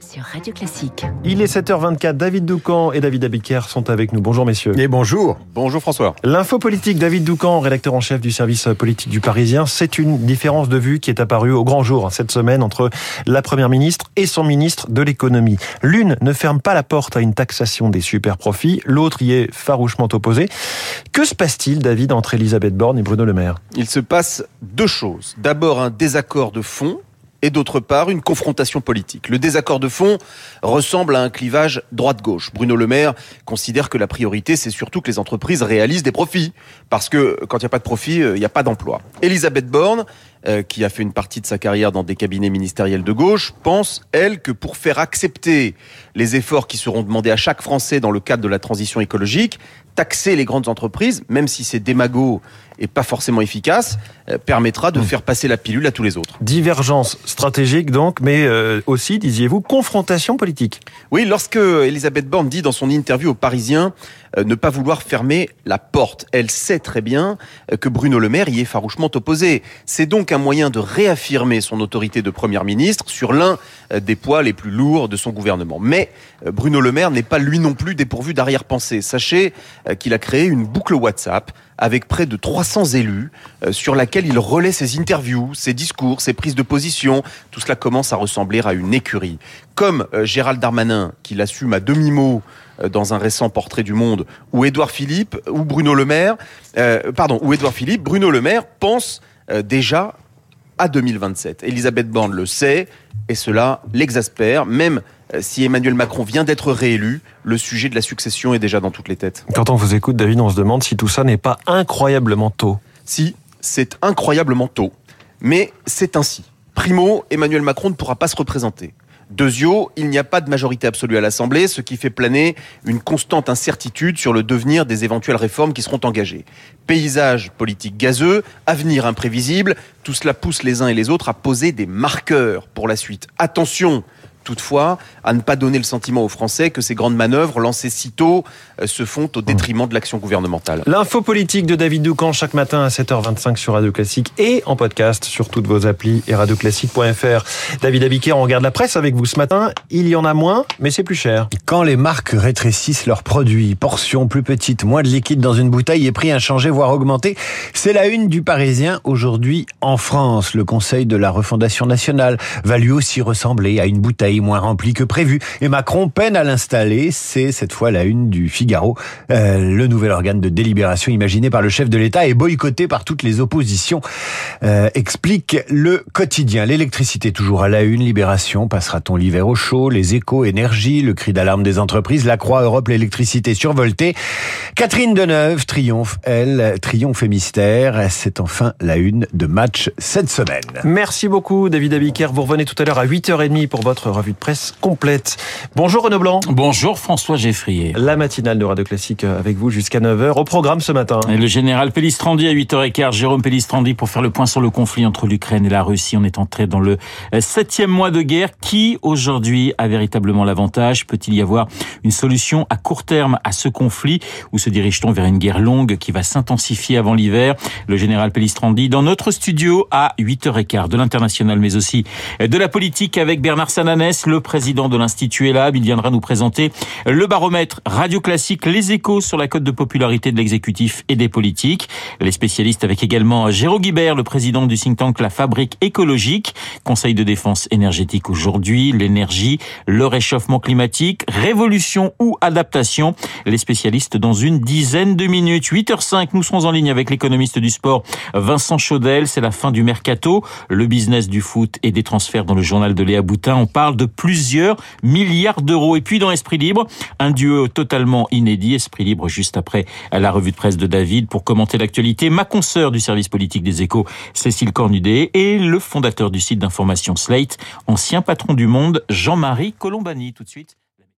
sur Radio Classique. Il est 7h24, David Doucan et David Abiker sont avec nous. Bonjour messieurs. Et bonjour. Bonjour François. L'info politique, David Doucan, rédacteur en chef du service politique du Parisien, c'est une différence de vue qui est apparue au grand jour cette semaine entre la Première ministre et son ministre de l'économie. L'une ne ferme pas la porte à une taxation des super profits, l'autre y est farouchement opposée. Que se passe-t-il, David, entre Elisabeth Borne et Bruno Le Maire? Il se passe deux choses. D'abord un désaccord de fond et d'autre part une confrontation politique. Le désaccord de fond ressemble à un clivage droite-gauche. Bruno Le Maire considère que la priorité, c'est surtout que les entreprises réalisent des profits, parce que quand il n'y a pas de profit, euh, il n'y a pas d'emploi. Elisabeth Borne, euh, qui a fait une partie de sa carrière dans des cabinets ministériels de gauche, pense, elle, que pour faire accepter les efforts qui seront demandés à chaque Français dans le cadre de la transition écologique, taxer les grandes entreprises, même si c'est démago et pas forcément efficace, euh, permettra de mmh. faire passer la pilule à tous les autres. Divergence stratégique donc, mais euh, aussi, disiez-vous, confrontation politique. Oui, lorsque Elisabeth Borne dit dans son interview aux Parisiens euh, ne pas vouloir fermer la porte, elle sait très bien que Bruno Le Maire y est farouchement opposé. C'est donc un moyen de réaffirmer son autorité de Première ministre sur l'un des poids les plus lourds de son gouvernement. Mais Bruno Le Maire n'est pas lui non plus dépourvu d'arrière-pensée. Sachez qu'il a créé une boucle WhatsApp avec près de 300 élus euh, sur laquelle il relaie ses interviews, ses discours, ses prises de position. Tout cela commence à ressembler à une écurie. Comme euh, Gérald Darmanin, qui l'assume à demi-mot euh, dans un récent portrait du Monde, ou Édouard Philippe, ou Bruno Le Maire, pardon, ou Édouard Philippe, Bruno Le Maire pense déjà à 2027. Elisabeth Borne le sait, et cela l'exaspère, même euh, si Emmanuel Macron vient d'être réélu, le sujet de la succession est déjà dans toutes les têtes. Quand on vous écoute, David, on se demande si tout ça n'est pas incroyablement tôt. Si, c'est incroyablement tôt. Mais c'est ainsi. Primo, Emmanuel Macron ne pourra pas se représenter. Deuxio, il n'y a pas de majorité absolue à l'Assemblée, ce qui fait planer une constante incertitude sur le devenir des éventuelles réformes qui seront engagées. Paysage politique gazeux, avenir imprévisible, tout cela pousse les uns et les autres à poser des marqueurs pour la suite. Attention, toutefois à ne pas donner le sentiment aux Français que ces grandes manœuvres lancées si tôt euh, se font au détriment de l'action gouvernementale. L'info politique de David Doucan chaque matin à 7h25 sur Radio Classique et en podcast sur toutes vos applis et radioclassique.fr. David Abiker, on regarde la presse avec vous ce matin. Il y en a moins, mais c'est plus cher. Quand les marques rétrécissent leurs produits, portions plus petites, moins de liquide dans une bouteille et prix inchangé voire augmenté, c'est la une du Parisien aujourd'hui en France. Le Conseil de la refondation nationale va lui aussi ressembler à une bouteille moins rempli que prévu. Et Macron peine à l'installer. C'est cette fois la une du Figaro. Euh, le nouvel organe de délibération imaginé par le chef de l'État et boycotté par toutes les oppositions, euh, explique le quotidien. L'électricité toujours à la une. Libération. Passera-t-on l'hiver au chaud? Les échos, énergie, le cri d'alarme des entreprises. La Croix Europe, l'électricité survoltée. Catherine Deneuve triomphe, elle, triomphe et mystère. C'est enfin la une de match cette semaine. Merci beaucoup David Abiker. Vous revenez tout à l'heure à 8h30 pour votre revue de presse complète. Bonjour Renaud Blanc. Bonjour François Geffrier. La matinale de Radio Classique avec vous jusqu'à 9h. Au programme ce matin. Et le général Pellistrandi à 8h15. Jérôme Pellistrandi pour faire le point sur le conflit entre l'Ukraine et la Russie. On est entré dans le septième mois de guerre. Qui aujourd'hui a véritablement l'avantage? Peut-il y avoir une solution à court terme à ce conflit? Ou se dirige-t-on vers une guerre longue qui va s'intensifier avant l'hiver? Le général Pellistrandi dans notre studio à 8h15 de l'international mais aussi de la politique avec Bernard Sananès le président de l'Institut ELAB. Il viendra nous présenter le baromètre radio classique Les Échos sur la cote de popularité de l'exécutif et des politiques. Les spécialistes avec également Jérôme Guibert, le président du think tank La Fabrique écologique. Conseil de défense énergétique aujourd'hui, l'énergie, le réchauffement climatique, révolution ou adaptation. Les spécialistes dans une dizaine de minutes. 8h05, nous serons en ligne avec l'économiste du sport Vincent Chaudel. C'est la fin du mercato, le business du foot et des transferts dans le journal de Léa Boutin. On parle plusieurs milliards d'euros. Et puis dans Esprit Libre, un duo totalement inédit, Esprit Libre juste après la revue de presse de David pour commenter l'actualité, ma consoeur du service politique des échos, Cécile Cornudet, et le fondateur du site d'information Slate, ancien patron du monde, Jean-Marie Colombani. Tout de suite.